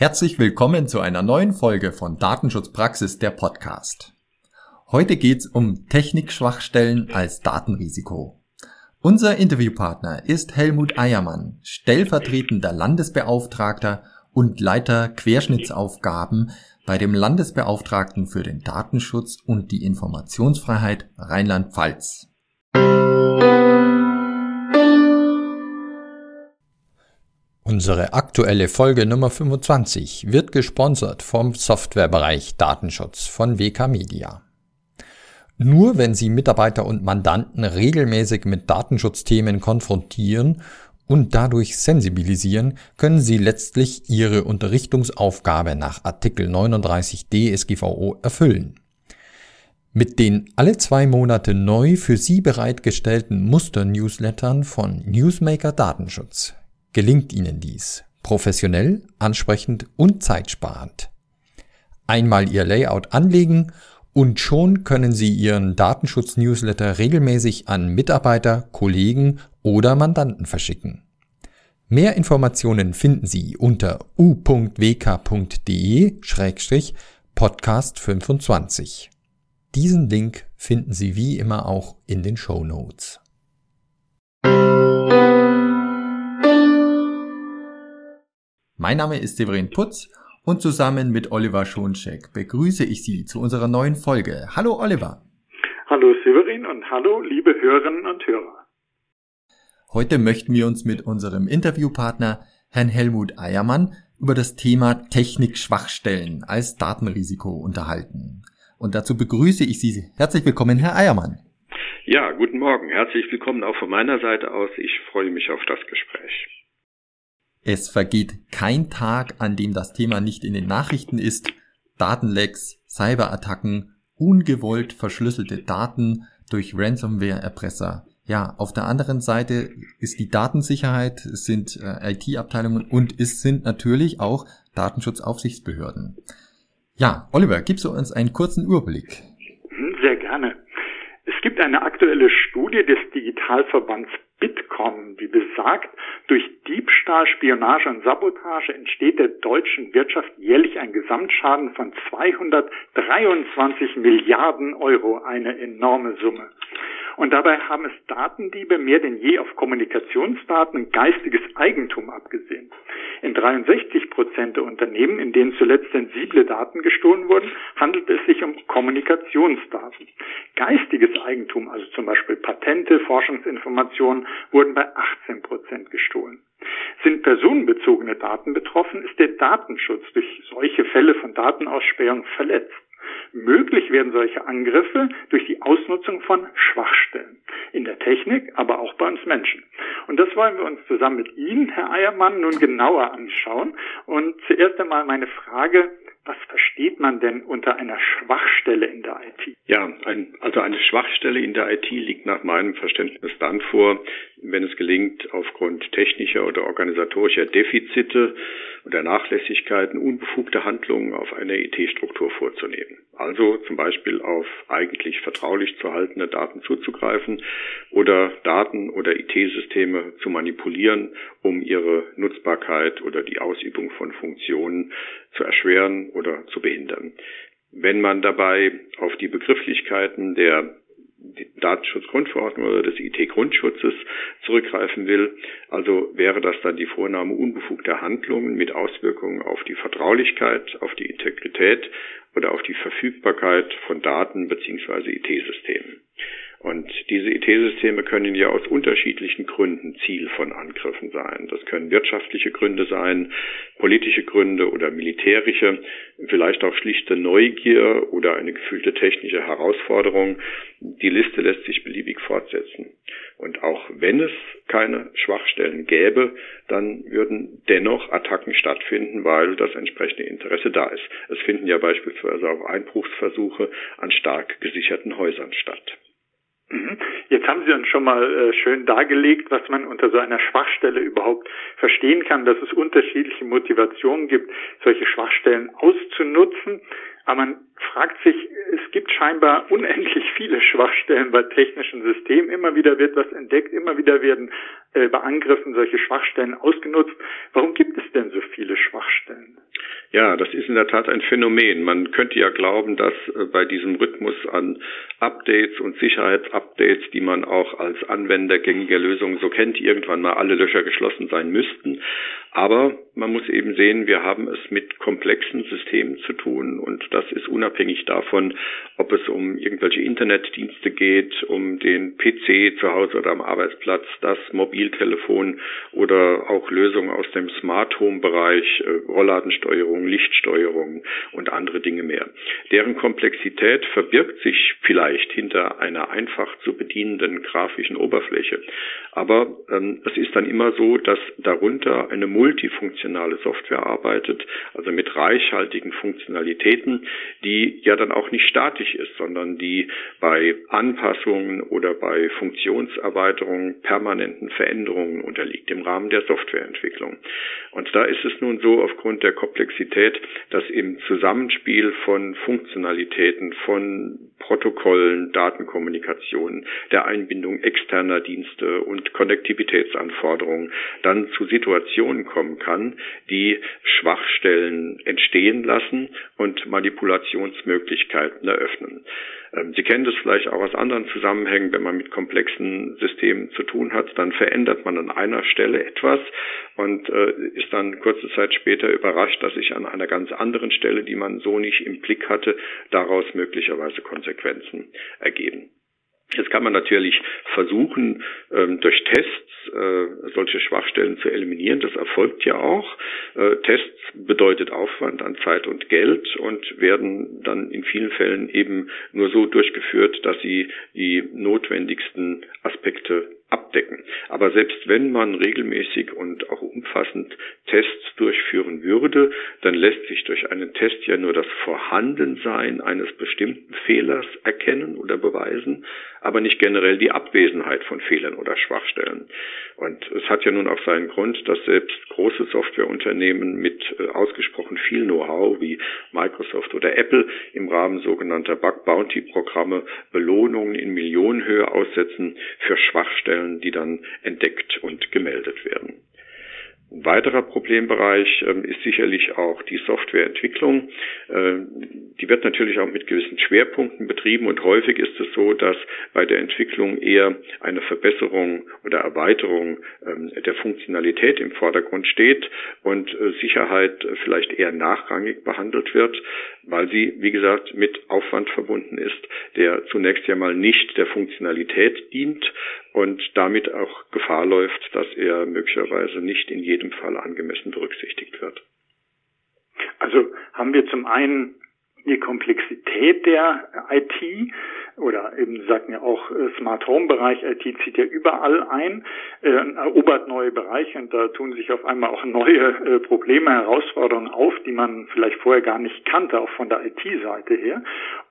Herzlich willkommen zu einer neuen Folge von Datenschutzpraxis der Podcast. Heute geht's um Technikschwachstellen als Datenrisiko. Unser Interviewpartner ist Helmut Eiermann, stellvertretender Landesbeauftragter und Leiter Querschnittsaufgaben bei dem Landesbeauftragten für den Datenschutz und die Informationsfreiheit Rheinland-Pfalz. Unsere aktuelle Folge Nummer 25 wird gesponsert vom Softwarebereich Datenschutz von WK Media. Nur wenn Sie Mitarbeiter und Mandanten regelmäßig mit Datenschutzthemen konfrontieren und dadurch sensibilisieren, können Sie letztlich Ihre Unterrichtungsaufgabe nach Artikel 39 DSGVO erfüllen. Mit den alle zwei Monate neu für Sie bereitgestellten Muster-Newslettern von Newsmaker Datenschutz gelingt Ihnen dies professionell, ansprechend und zeitsparend. Einmal Ihr Layout anlegen und schon können Sie Ihren Datenschutz-Newsletter regelmäßig an Mitarbeiter, Kollegen oder Mandanten verschicken. Mehr Informationen finden Sie unter u.wk.de-podcast 25. Diesen Link finden Sie wie immer auch in den Show Notes. Mein Name ist Severin Putz und zusammen mit Oliver Schoncheck begrüße ich Sie zu unserer neuen Folge. Hallo Oliver. Hallo Severin und hallo liebe Hörerinnen und Hörer. Heute möchten wir uns mit unserem Interviewpartner Herrn Helmut Eiermann über das Thema Technikschwachstellen als Datenrisiko unterhalten. Und dazu begrüße ich Sie. Herzlich willkommen, Herr Eiermann. Ja, guten Morgen. Herzlich willkommen auch von meiner Seite aus. Ich freue mich auf das Gespräch. Es vergeht kein Tag, an dem das Thema nicht in den Nachrichten ist. Datenlecks, Cyberattacken, ungewollt verschlüsselte Daten durch Ransomware-Erpresser. Ja, auf der anderen Seite ist die Datensicherheit, es sind äh, IT-Abteilungen und es sind natürlich auch Datenschutzaufsichtsbehörden. Ja, Oliver, gibst du uns einen kurzen Überblick? Mhm, sehr gerne. Es gibt eine aktuelle Studie des Digitalverbands Bitkom, die besagt, durch Diebstahl, Spionage und Sabotage entsteht der deutschen Wirtschaft jährlich ein Gesamtschaden von 223 Milliarden Euro, eine enorme Summe. Und dabei haben es Datendiebe mehr denn je auf Kommunikationsdaten und geistiges Eigentum abgesehen. In 63 Prozent der Unternehmen, in denen zuletzt sensible Daten gestohlen wurden, handelt es sich um Kommunikationsdaten. Geistiges Eigentum, also zum Beispiel Patente, Forschungsinformationen, wurden bei 18 Prozent gestohlen. Sind personenbezogene Daten betroffen, ist der Datenschutz durch solche Fälle von Datenausspähung verletzt. Möglich werden solche Angriffe durch die Ausnutzung von Schwachstellen in der Technik, aber auch bei uns Menschen. Und das wollen wir uns zusammen mit Ihnen, Herr Eiermann, nun genauer anschauen. Und zuerst einmal meine Frage, was versteht man denn unter einer Schwachstelle in der IT? Ja, ein, also eine Schwachstelle in der IT liegt nach meinem Verständnis dann vor, wenn es gelingt, aufgrund technischer oder organisatorischer Defizite oder Nachlässigkeiten unbefugte Handlungen auf eine IT-Struktur vorzunehmen. Also zum Beispiel auf eigentlich vertraulich zu haltende Daten zuzugreifen oder Daten oder IT-Systeme zu manipulieren, um ihre Nutzbarkeit oder die Ausübung von Funktionen zu erschweren oder zu behindern. Wenn man dabei auf die Begrifflichkeiten der Datenschutzgrundverordnung oder des IT-Grundschutzes zurückgreifen will. Also wäre das dann die Vornahme unbefugter Handlungen mit Auswirkungen auf die Vertraulichkeit, auf die Integrität oder auf die Verfügbarkeit von Daten bzw. IT-Systemen. Und diese IT-Systeme können ja aus unterschiedlichen Gründen Ziel von Angriffen sein. Das können wirtschaftliche Gründe sein, politische Gründe oder militärische, vielleicht auch schlichte Neugier oder eine gefühlte technische Herausforderung. Die Liste lässt sich beliebig fortsetzen. Und auch wenn es keine Schwachstellen gäbe, dann würden dennoch Attacken stattfinden, weil das entsprechende Interesse da ist. Es finden ja beispielsweise auch Einbruchsversuche an stark gesicherten Häusern statt. Mhm. Jetzt haben Sie uns schon mal äh, schön dargelegt, was man unter so einer Schwachstelle überhaupt verstehen kann, dass es unterschiedliche Motivationen gibt, solche Schwachstellen auszunutzen. Aber man fragt sich, es gibt scheinbar unendlich viele Schwachstellen bei technischen Systemen. Immer wieder wird was entdeckt, immer wieder werden äh, bei Angriffen solche Schwachstellen ausgenutzt. Warum gibt es denn so viele Schwachstellen? Ja, das ist in der Tat ein Phänomen. Man könnte ja glauben, dass äh, bei diesem Rhythmus an Updates und Sicherheitsupdates, die man auch als Anwender gängiger Lösungen so kennt, irgendwann mal alle Löcher geschlossen sein müssten. Aber man muss eben sehen, wir haben es mit komplexen Systemen zu tun und das ist unabhängig davon, ob es um irgendwelche Internetdienste geht, um den PC zu Hause oder am Arbeitsplatz, das Mobiltelefon oder auch Lösungen aus dem Smart Home Bereich, äh, Rollladensteuerung, Lichtsteuerung und andere Dinge mehr. Deren Komplexität verbirgt sich vielleicht hinter einer einfach zu bedienenden grafischen Oberfläche. Aber ähm, es ist dann immer so, dass darunter eine multifunktionale Software arbeitet, also mit reichhaltigen Funktionalitäten, die ja dann auch nicht statisch ist, sondern die bei Anpassungen oder bei Funktionserweiterungen permanenten Veränderungen unterliegt im Rahmen der Softwareentwicklung. Und da ist es nun so aufgrund der Komplexität, dass im Zusammenspiel von Funktionalitäten, von Protokollen, Datenkommunikation, der Einbindung externer Dienste und Konnektivitätsanforderungen dann zu Situationen kommen kann, die Schwachstellen entstehen lassen und Manipulationsmöglichkeiten eröffnen. Ähm, Sie kennen das vielleicht auch aus anderen Zusammenhängen, wenn man mit komplexen Systemen zu tun hat, dann verändert man an einer Stelle etwas und äh, ist dann kurze Zeit später überrascht, dass sich an einer ganz anderen Stelle, die man so nicht im Blick hatte, daraus möglicherweise Konsequenzen ergeben. Jetzt kann man natürlich versuchen, ähm, durch Tests äh, solche Schwachstellen zu eliminieren. Das erfolgt ja auch. Äh, Tests bedeutet Aufwand an Zeit und Geld und werden dann in vielen Fällen eben nur so durchgeführt, dass sie die notwendigsten Aspekte abdecken. Aber selbst wenn man regelmäßig und auch umfassend Tests durchführen würde, dann lässt sich durch einen Test ja nur das Vorhandensein eines bestimmten Fehlers erkennen oder beweisen, aber nicht generell die Abwesenheit von Fehlern oder Schwachstellen. Und es hat ja nun auch seinen Grund, dass selbst große Softwareunternehmen mit äh, ausgesprochen viel Know-how wie Microsoft oder Apple im Rahmen sogenannter Bug Bounty Programme Belohnungen in Millionenhöhe aussetzen für Schwachstellen, die dann entdeckt und gemeldet werden. Ein weiterer Problembereich ähm, ist sicherlich auch die Softwareentwicklung. Äh, die wird natürlich auch mit gewissen Schwerpunkten betrieben und häufig ist es so, dass bei der Entwicklung eher eine Verbesserung oder Erweiterung ähm, der Funktionalität im Vordergrund steht und äh, Sicherheit vielleicht eher nachrangig behandelt wird, weil sie, wie gesagt, mit Aufwand verbunden ist, der zunächst ja mal nicht der Funktionalität dient und damit auch Gefahr läuft, dass er möglicherweise nicht in jedem Fall angemessen berücksichtigt wird. Also haben wir zum einen die Komplexität der IT oder eben sagten ja auch äh, Smart Home Bereich IT zieht ja überall ein, äh, erobert neue Bereiche und da tun sich auf einmal auch neue äh, Probleme, Herausforderungen auf, die man vielleicht vorher gar nicht kannte, auch von der IT-Seite her.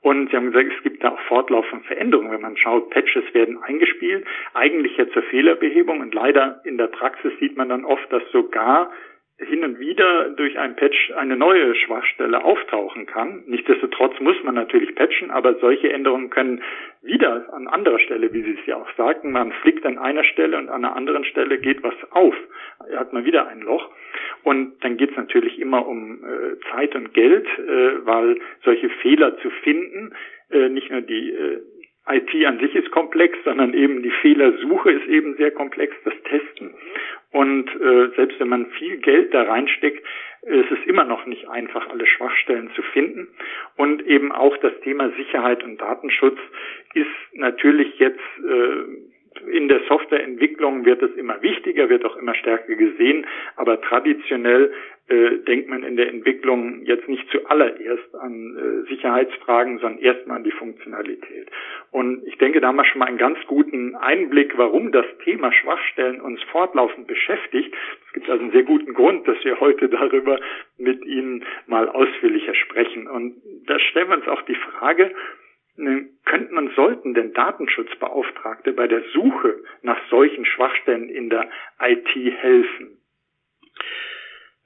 Und Sie haben gesagt, es gibt da auch fortlaufende Veränderungen. Wenn man schaut, Patches werden eingespielt, eigentlich ja zur Fehlerbehebung und leider in der Praxis sieht man dann oft, dass sogar hin und wieder durch ein Patch eine neue Schwachstelle auftauchen kann. Nichtsdestotrotz muss man natürlich patchen, aber solche Änderungen können wieder an anderer Stelle, wie Sie es ja auch sagten, man flickt an einer Stelle und an einer anderen Stelle geht was auf, hat man wieder ein Loch. Und dann geht es natürlich immer um äh, Zeit und Geld, äh, weil solche Fehler zu finden, äh, nicht nur die äh, IT an sich ist komplex, sondern eben die Fehlersuche ist eben sehr komplex, das Testen. Und äh, selbst wenn man viel Geld da reinsteckt, ist es immer noch nicht einfach, alle Schwachstellen zu finden. Und eben auch das Thema Sicherheit und Datenschutz ist natürlich jetzt äh, in der Softwareentwicklung wird es immer wichtiger, wird auch immer stärker gesehen, aber traditionell äh, denkt man in der Entwicklung jetzt nicht zuallererst an äh, Sicherheitsfragen, sondern erstmal an die Funktionalität. Und ich denke, da haben wir schon mal einen ganz guten Einblick, warum das Thema Schwachstellen uns fortlaufend beschäftigt. Es gibt also einen sehr guten Grund, dass wir heute darüber mit Ihnen mal ausführlicher sprechen. Und da stellen wir uns auch die Frage, könnten und sollten denn Datenschutzbeauftragte bei der Suche nach solchen Schwachstellen in der IT helfen?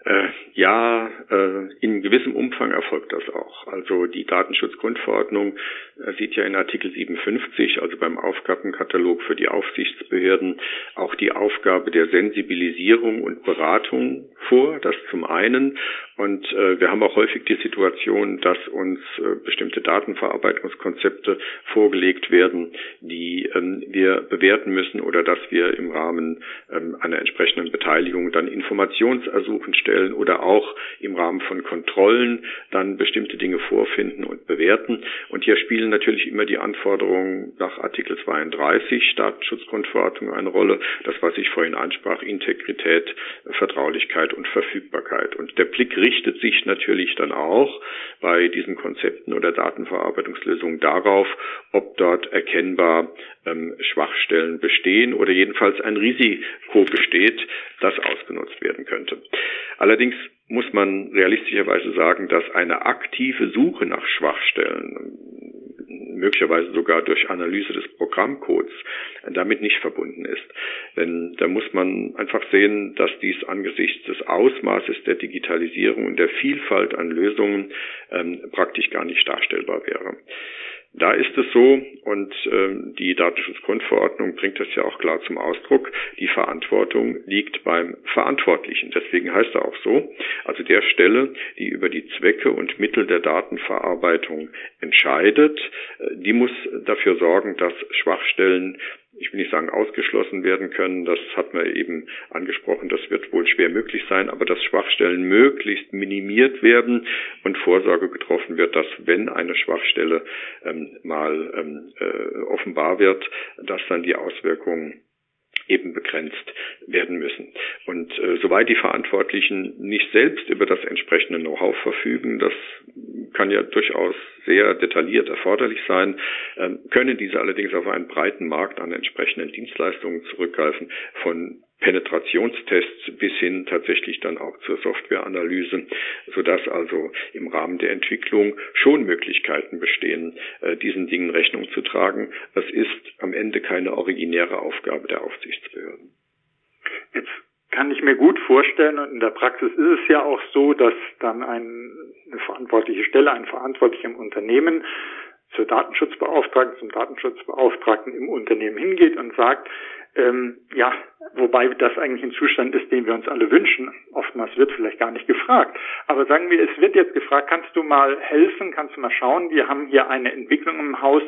Äh, ja, äh, in gewissem Umfang erfolgt das auch. Also die Datenschutzgrundverordnung äh, sieht ja in Artikel 57, also beim Aufgabenkatalog für die Aufsichtsbehörden, auch die Aufgabe der Sensibilisierung und Beratung vor, das zum einen, Und äh, wir haben auch häufig die Situation, dass uns äh, bestimmte Datenverarbeitungskonzepte vorgelegt werden, die ähm, wir bewerten müssen oder dass wir im Rahmen ähm, einer entsprechenden Beteiligung dann Informationsersuchen stellen oder auch im Rahmen von Kontrollen dann bestimmte Dinge vorfinden und bewerten. Und hier spielen natürlich immer die Anforderungen nach Artikel 32 Datenschutzgrundverordnung eine Rolle. Das, was ich vorhin ansprach, Integrität, Vertraulichkeit und Verfügbarkeit. Und der Blick richtet sich natürlich dann auch bei diesen Konzepten oder Datenverarbeitungslösungen darauf, ob dort erkennbar ähm, Schwachstellen bestehen oder jedenfalls ein Risiko besteht, das ausgenutzt werden könnte. Allerdings muss man realistischerweise sagen, dass eine aktive Suche nach Schwachstellen, möglicherweise sogar durch Analyse des Programmcodes, damit nicht verbunden ist. Denn da muss man einfach sehen, dass dies angesichts des Ausmaßes der Digitalisierung und der Vielfalt an Lösungen ähm, praktisch gar nicht darstellbar wäre. Da ist es so, und ähm, die Datenschutzgrundverordnung bringt das ja auch klar zum Ausdruck, die Verantwortung liegt beim Verantwortlichen. Deswegen heißt er auch so, also der Stelle, die über die Zwecke und Mittel der Datenverarbeitung entscheidet, äh, die muss dafür sorgen, dass Schwachstellen ich will nicht sagen ausgeschlossen werden können, das hat man eben angesprochen, das wird wohl schwer möglich sein, aber dass Schwachstellen möglichst minimiert werden und Vorsorge getroffen wird, dass wenn eine Schwachstelle ähm, mal ähm, äh, offenbar wird, dass dann die Auswirkungen eben begrenzt werden müssen. Und äh, soweit die Verantwortlichen nicht selbst über das entsprechende Know-how verfügen, das kann ja durchaus sehr detailliert erforderlich sein, äh, können diese allerdings auf einen breiten Markt an entsprechenden Dienstleistungen zurückgreifen, von Penetrationstests bis hin tatsächlich dann auch zur Softwareanalyse, sodass also im Rahmen der Entwicklung schon Möglichkeiten bestehen, äh, diesen Dingen Rechnung zu tragen. Das ist am Ende keine originäre Aufgabe der Aufsichtsbehörden. Jetzt kann ich mir gut vorstellen, und in der Praxis ist es ja auch so, dass dann ein, eine verantwortliche Stelle, ein Verantwortlicher im Unternehmen zur Datenschutzbeauftragten, zum Datenschutzbeauftragten im Unternehmen hingeht und sagt, ähm, ja, wobei das eigentlich ein Zustand ist, den wir uns alle wünschen. Oftmals wird vielleicht gar nicht gefragt. Aber sagen wir, es wird jetzt gefragt, kannst du mal helfen, kannst du mal schauen, wir haben hier eine Entwicklung im Haus,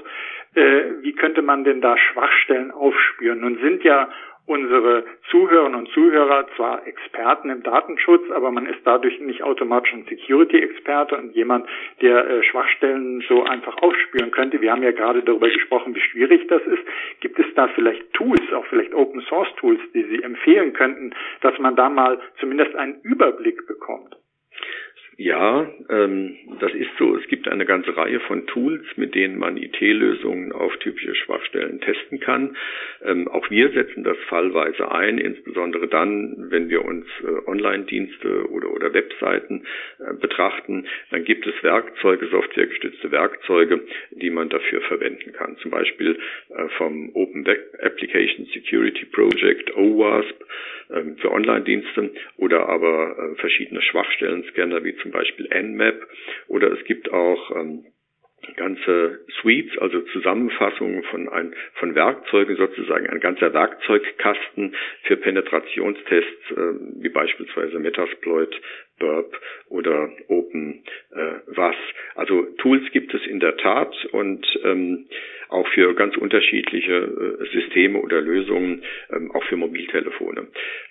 äh, wie könnte man denn da Schwachstellen aufspüren? Nun sind ja unsere Zuhörerinnen und Zuhörer zwar Experten im Datenschutz, aber man ist dadurch nicht automatisch ein Security-Experte und jemand, der äh, Schwachstellen so einfach aufspüren könnte. Wir haben ja gerade darüber gesprochen, wie schwierig das ist. Gibt es da vielleicht Tools, auch vielleicht Open-Source-Tools, die Sie empfehlen könnten, dass man da mal zumindest einen Überblick bekommt? Ja, ähm, das ist so. Es gibt eine ganze Reihe von Tools, mit denen man IT-Lösungen auf typische Schwachstellen testen kann. Ähm, auch wir setzen das fallweise ein, insbesondere dann, wenn wir uns äh, Online-Dienste oder, oder Webseiten äh, betrachten. Dann gibt es Werkzeuge, softwaregestützte Werkzeuge, die man dafür verwenden kann. Zum Beispiel äh, vom Open Web Application Security Project, OWASP, ähm, für Online-Dienste oder aber äh, verschiedene Schwachstellen-Scanner wie zum Beispiel Nmap oder es gibt auch ähm, ganze Suites, also Zusammenfassungen von, ein, von Werkzeugen sozusagen, ein ganzer Werkzeugkasten für Penetrationstests, äh, wie beispielsweise Metasploit, Burp oder Open äh, Was. Also Tools gibt es in der Tat und ähm, auch für ganz unterschiedliche äh, Systeme oder Lösungen, ähm, auch für Mobiltelefone.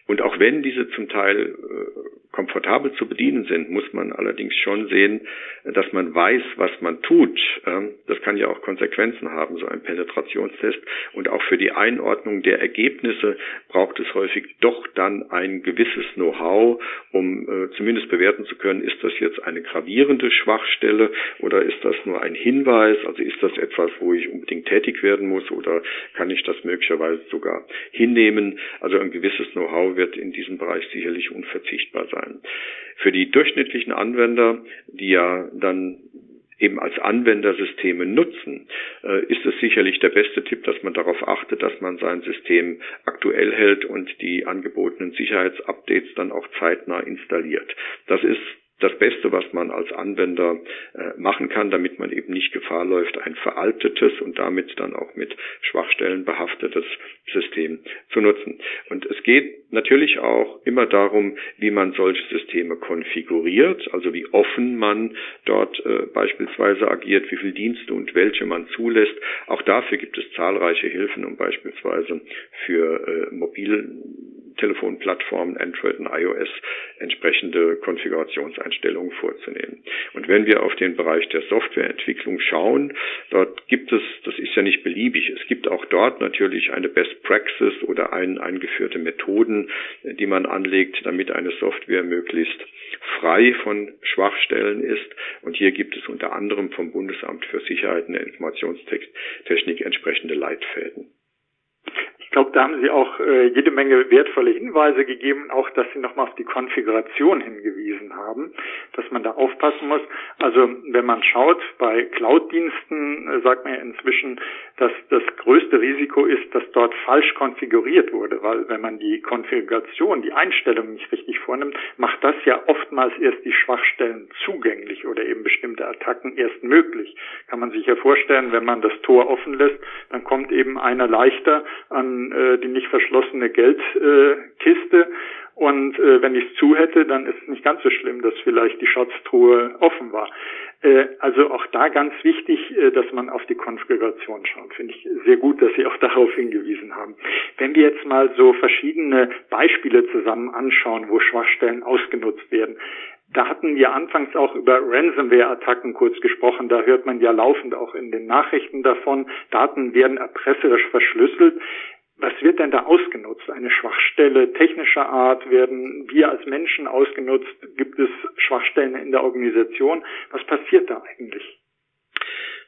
Und auch wenn diese zum Teil äh, komfortabel zu bedienen sind, muss man allerdings schon sehen, dass man weiß, was man tut. Ähm, das kann ja auch Konsequenzen haben, so ein Penetrationstest. Und auch für die Einordnung der Ergebnisse braucht es häufig doch dann ein gewisses Know-how, um äh, zumindest bewerten zu können, ist das jetzt eine gravierende Schwachstelle oder ist das nur ein Hinweis? Also ist das etwas, wo ich unbedingt tätig werden muss oder kann ich das möglicherweise sogar hinnehmen? Also ein gewisses Know-how wird in diesem Bereich sicherlich unverzichtbar sein. Für die durchschnittlichen Anwender, die ja dann eben als Anwendersysteme nutzen, äh, ist es sicherlich der beste Tipp, dass man darauf achtet, dass man sein System aktuell hält und die angebotenen Sicherheitsupdates dann auch zeitnah installiert. Das ist das Beste, was man als Anwender äh, machen kann, damit man eben nicht Gefahr läuft, ein veraltetes und damit dann auch mit Schwachstellen behaftetes System zu nutzen. Und es geht natürlich auch immer darum, wie man solche Systeme konfiguriert, also wie offen man dort äh, beispielsweise agiert, wie viele Dienste und welche man zulässt. Auch dafür gibt es zahlreiche Hilfen, um beispielsweise für äh, Mobiltelefonplattformen Android und iOS entsprechende Konfigurationseinstellungen vorzunehmen. Und wenn wir auf den Bereich der Softwareentwicklung schauen, dort gibt es, das ist ja nicht beliebig, es gibt auch dort natürlich eine Best Praxis oder ein, eingeführte Methoden, die man anlegt, damit eine Software möglichst frei von Schwachstellen ist. Und hier gibt es unter anderem vom Bundesamt für Sicherheit in der Informationstechnik entsprechende Leitfäden. Glaube, da haben Sie auch äh, jede Menge wertvolle Hinweise gegeben, auch dass Sie nochmal auf die Konfiguration hingewiesen haben, dass man da aufpassen muss. Also wenn man schaut, bei Cloud-Diensten äh, sagt man ja inzwischen, dass das größte Risiko ist, dass dort falsch konfiguriert wurde, weil wenn man die Konfiguration, die Einstellung nicht richtig vornimmt, macht das ja oftmals erst die Schwachstellen zugänglich oder eben bestimmte Attacken erst möglich. Kann man sich ja vorstellen, wenn man das Tor offen lässt, dann kommt eben einer leichter an äh, die nicht verschlossene Geldkiste und äh, wenn ich es zu hätte, dann ist es nicht ganz so schlimm, dass vielleicht die Schatztruhe offen war. Äh, also auch da ganz wichtig, äh, dass man auf die Konfiguration schaut. Finde ich sehr gut, dass Sie auch darauf hingewiesen haben. Wenn wir jetzt mal so verschiedene Beispiele zusammen anschauen, wo Schwachstellen ausgenutzt werden, da hatten wir anfangs auch über Ransomware-Attacken kurz gesprochen. Da hört man ja laufend auch in den Nachrichten davon. Daten werden erpresserisch verschlüsselt. Was wird denn da ausgenutzt? Eine Schwachstelle technischer Art? Werden wir als Menschen ausgenutzt? Gibt es Schwachstellen in der Organisation? Was passiert da eigentlich?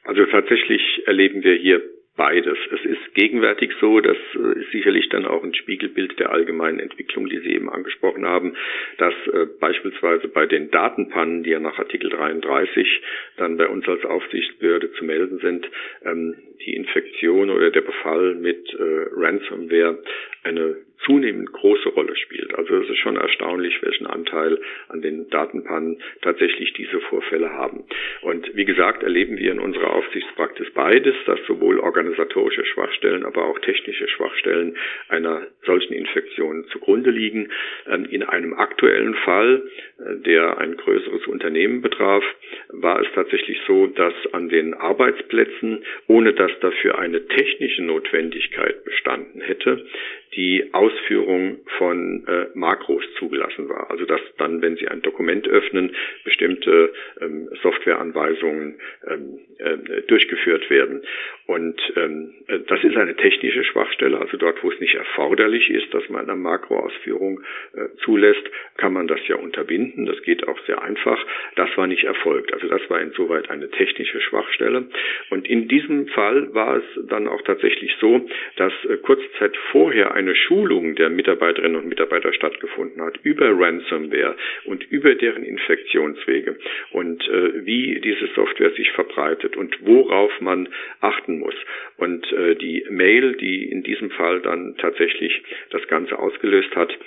Also tatsächlich erleben wir hier beides. Es ist gegenwärtig so, das äh, ist sicherlich dann auch ein Spiegelbild der allgemeinen Entwicklung, die Sie eben angesprochen haben, dass äh, beispielsweise bei den Datenpannen, die ja nach Artikel 33 dann bei uns als Aufsichtsbehörde zu melden sind, ähm, die Infektion oder der Befall mit äh, Ransomware eine zunehmend große Rolle spielt. Also es ist schon erstaunlich, welchen Anteil an den Datenpannen tatsächlich diese Vorfälle haben. Und wie gesagt, erleben wir in unserer Aufsichtspraxis beides, dass sowohl organisatorische Schwachstellen, aber auch technische Schwachstellen einer solchen Infektion zugrunde liegen. Ähm, in einem aktuellen Fall, äh, der ein größeres Unternehmen betraf, war es tatsächlich so, dass an den Arbeitsplätzen, ohne dass dafür eine technische Notwendigkeit bestanden hätte, die Ausführung von äh, Makros zugelassen war. Also dass dann, wenn Sie ein Dokument öffnen, bestimmte ähm, Softwareanweisungen ähm, äh, durchgeführt werden. Und ähm, äh, das ist eine technische Schwachstelle. Also dort, wo es nicht erforderlich ist, dass man eine Makroausführung äh, zulässt, kann man das ja unterbinden. Das geht auch sehr einfach. Das war nicht erfolgt. Also das war insoweit eine technische Schwachstelle. Und in diesem Fall war es dann auch tatsächlich so, dass äh, kurze Zeit vorher eine Schulung der Mitarbeiterinnen und Mitarbeiter stattgefunden hat über Ransomware und über deren Infektionswege und äh, wie diese Software sich verbreitet und worauf man achten muss. Und äh, die Mail, die in diesem Fall dann tatsächlich das Ganze ausgelöst hat,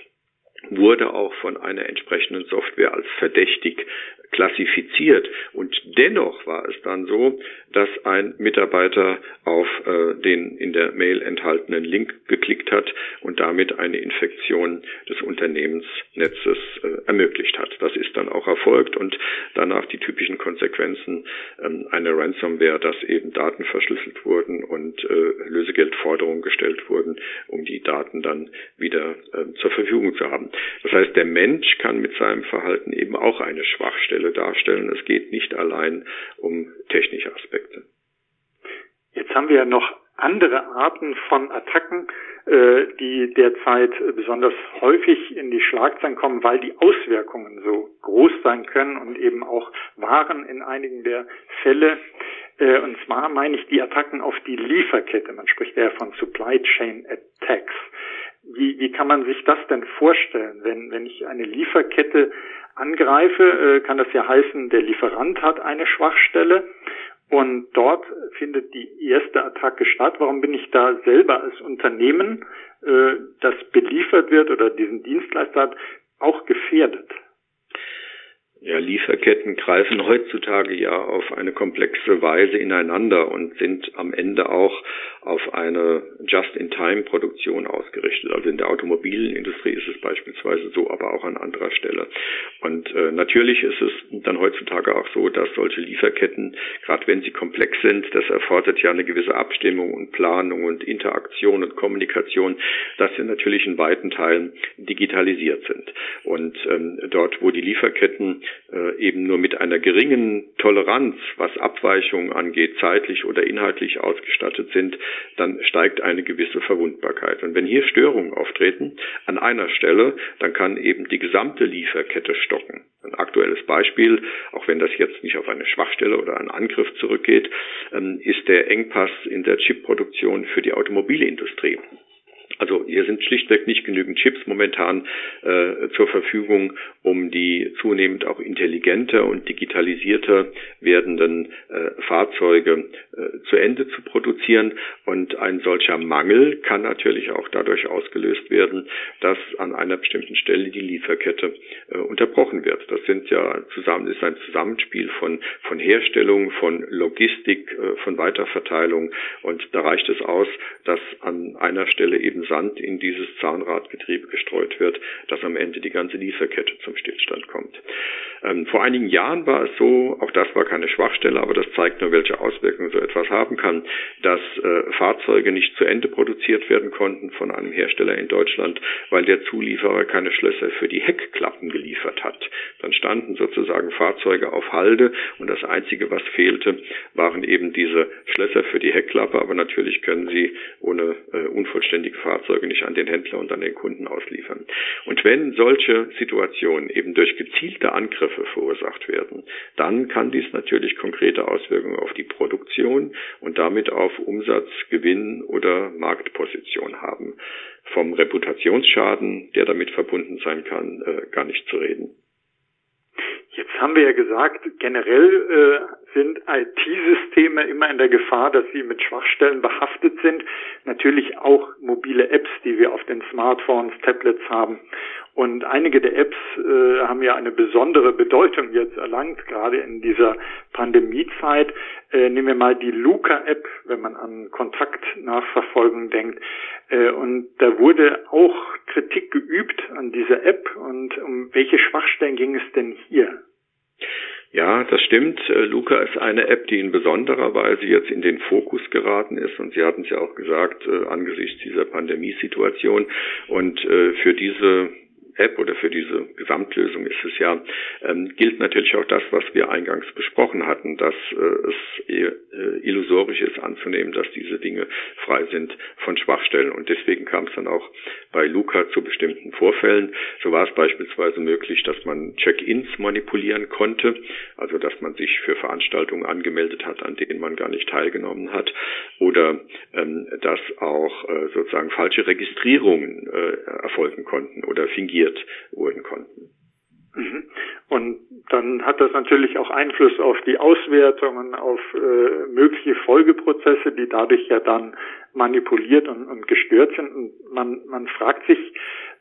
wurde auch von einer entsprechenden Software als verdächtig klassifiziert. Und dennoch war es dann so, dass ein Mitarbeiter auf äh, den in der Mail enthaltenen Link geklickt hat und damit eine Infektion des Unternehmensnetzes äh, ermöglicht hat. Das ist dann auch erfolgt und danach die typischen Konsequenzen ähm, einer Ransomware, dass eben Daten verschlüsselt wurden und äh, Lösegeldforderungen gestellt wurden, um die Daten dann wieder äh, zur Verfügung zu haben. Das heißt, der Mensch kann mit seinem Verhalten eben auch eine Schwachstelle darstellen. Es geht nicht allein um technische Aspekte. Jetzt haben wir ja noch andere Arten von Attacken, äh, die derzeit besonders häufig in die Schlagzeilen kommen, weil die Auswirkungen so groß sein können und eben auch waren in einigen der Fälle. Äh, und zwar meine ich die Attacken auf die Lieferkette. Man spricht ja von Supply Chain Attacks. Wie, wie kann man sich das denn vorstellen, wenn, wenn ich eine Lieferkette angreife, äh, kann das ja heißen, der Lieferant hat eine Schwachstelle und dort findet die erste Attacke statt. Warum bin ich da selber als Unternehmen, äh, das beliefert wird oder diesen Dienstleister hat, auch gefährdet? Ja, Lieferketten greifen heutzutage ja auf eine komplexe Weise ineinander und sind am Ende auch auf eine Just-in-Time-Produktion ausgerichtet. Also in der Automobilindustrie ist es beispielsweise so, aber auch an anderer Stelle. Und äh, natürlich ist es dann heutzutage auch so, dass solche Lieferketten, gerade wenn sie komplex sind, das erfordert ja eine gewisse Abstimmung und Planung und Interaktion und Kommunikation, dass sie natürlich in weiten Teilen digitalisiert sind. Und ähm, dort, wo die Lieferketten äh, eben nur mit einer geringen Toleranz, was Abweichungen angeht, zeitlich oder inhaltlich ausgestattet sind, dann steigt eine gewisse Verwundbarkeit. Und wenn hier Störungen auftreten an einer Stelle, dann kann eben die gesamte Lieferkette stocken. Ein aktuelles Beispiel, auch wenn das jetzt nicht auf eine Schwachstelle oder einen Angriff zurückgeht, ähm, ist der Engpass in der Chipproduktion für die Automobilindustrie. Also hier sind schlichtweg nicht genügend Chips momentan äh, zur Verfügung, um die zunehmend auch intelligenter und digitalisierter werdenden äh, Fahrzeuge äh, zu Ende zu produzieren. Und ein solcher Mangel kann natürlich auch dadurch ausgelöst werden, dass an einer bestimmten Stelle die Lieferkette äh, unterbrochen wird. Das sind ja zusammen ist ein Zusammenspiel von von Herstellung, von Logistik, äh, von Weiterverteilung und da reicht es aus, dass an einer Stelle eben Sand in dieses Zahnradgetriebe gestreut wird, dass am Ende die ganze Lieferkette zum Stillstand kommt. Ähm, vor einigen Jahren war es so, auch das war keine Schwachstelle, aber das zeigt nur, welche Auswirkungen so etwas haben kann, dass äh, Fahrzeuge nicht zu Ende produziert werden konnten von einem Hersteller in Deutschland, weil der Zulieferer keine Schlösser für die Heckklappen geliefert hat. Dann standen sozusagen Fahrzeuge auf Halde und das Einzige, was fehlte, waren eben diese Schlösser für die Heckklappe, aber natürlich können sie ohne äh, unvollständige Fahrzeuge nicht an den Händler und an den Kunden ausliefern. Und wenn solche Situationen eben durch gezielte Angriffe verursacht werden, dann kann dies natürlich konkrete Auswirkungen auf die Produktion und damit auf Umsatz, Gewinn oder Marktposition haben. Vom Reputationsschaden, der damit verbunden sein kann, äh, gar nicht zu reden. Jetzt haben wir ja gesagt, generell äh, sind IT-Systeme immer in der Gefahr, dass sie mit Schwachstellen behaftet sind. Natürlich auch mobile Apps, die wir auf den Smartphones, Tablets haben. Und einige der Apps äh, haben ja eine besondere Bedeutung jetzt erlangt, gerade in dieser Pandemiezeit. Äh, nehmen wir mal die Luca-App, wenn man an Kontaktnachverfolgung denkt. Äh, und da wurde auch Kritik geübt an dieser App. Und um welche Schwachstellen ging es denn hier? Ja, das stimmt. Äh, Luca ist eine App, die in besonderer Weise jetzt in den Fokus geraten ist. Und Sie hatten es ja auch gesagt, äh, angesichts dieser Pandemiesituation. Und äh, für diese App oder für diese Gesamtlösung ist es ja, ähm, gilt natürlich auch das, was wir eingangs besprochen hatten, dass äh, es äh, illusorisch ist anzunehmen, dass diese Dinge frei sind von Schwachstellen. Und deswegen kam es dann auch bei Luca zu bestimmten Vorfällen. So war es beispielsweise möglich, dass man Check-ins manipulieren konnte, also dass man sich für Veranstaltungen angemeldet hat, an denen man gar nicht teilgenommen hat, oder ähm, dass auch äh, sozusagen falsche Registrierungen äh, erfolgen konnten oder fingiert realisiert wurden konnten. Mhm. Und dann hat das natürlich auch Einfluss auf die Auswertungen, auf äh, mögliche Folgeprozesse, die dadurch ja dann manipuliert und, und gestört sind. Und man, man fragt sich,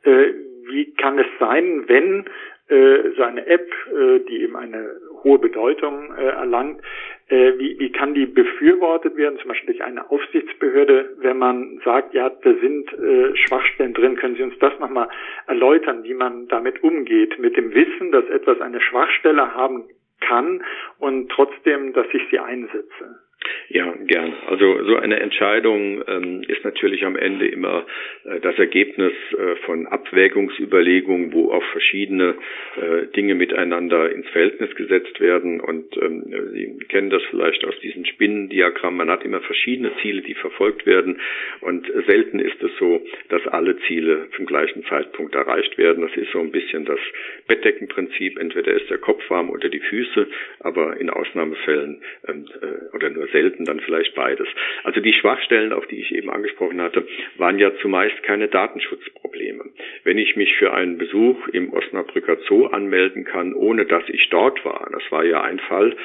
äh, wie kann es sein, wenn äh, so eine App, äh, die eben eine hohe Bedeutung äh, erlangt, äh, wie, wie kann die befürwortet werden, zum Beispiel durch eine Aufsichtsbehörde, wenn man sagt, ja, da sind äh, Schwachstellen drin, können Sie uns das nochmal erläutern, wie man damit umgeht, mit dem Wissen, dass etwas eine Schwachstelle haben kann und trotzdem, dass ich sie einsetze? Ja, gern. Also so eine Entscheidung ähm, ist natürlich am Ende immer äh, das Ergebnis äh, von Abwägungsüberlegungen, wo auch verschiedene äh, Dinge miteinander ins Verhältnis gesetzt werden. Und ähm, Sie kennen das vielleicht aus diesen Spinnendiagrammen. Man hat immer verschiedene Ziele, die verfolgt werden. Und selten ist es so, dass alle Ziele zum gleichen Zeitpunkt erreicht werden. Das ist so ein bisschen das Bettdeckenprinzip. Entweder ist der Kopf warm oder die Füße, aber in Ausnahmefällen ähm, äh, oder nur selten dann vielleicht beides. Also die Schwachstellen, auf die ich eben angesprochen hatte, waren ja zumeist keine Datenschutzprobleme. Wenn ich mich für einen Besuch im Osnabrücker Zoo anmelden kann, ohne dass ich dort war, das war ja ein Fall,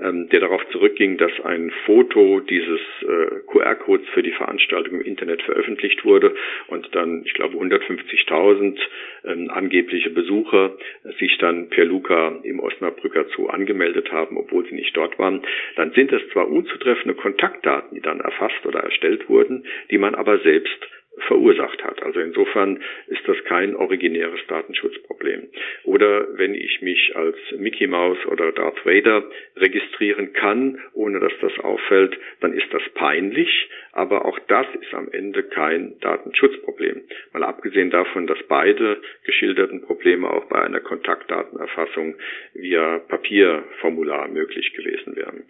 ähm, der darauf zurückging, dass ein Foto dieses äh, QR-Codes für die Veranstaltung im Internet veröffentlicht wurde und dann, ich glaube, 150.000 ähm, angebliche Besucher sich dann per Luca im Osnabrücker Zoo angemeldet haben, obwohl sie nicht dort waren, dann sind es zwar unzutreffende Kontaktdaten, die dann erfasst oder erstellt wurden, die man aber selbst verursacht hat. Also insofern ist das kein originäres Datenschutzproblem. Oder wenn ich mich als Mickey Mouse oder Darth Vader registrieren kann, ohne dass das auffällt, dann ist das peinlich, aber auch das ist am Ende kein Datenschutzproblem. Mal abgesehen davon, dass beide geschilderten Probleme auch bei einer Kontaktdatenerfassung via Papierformular möglich gewesen wären.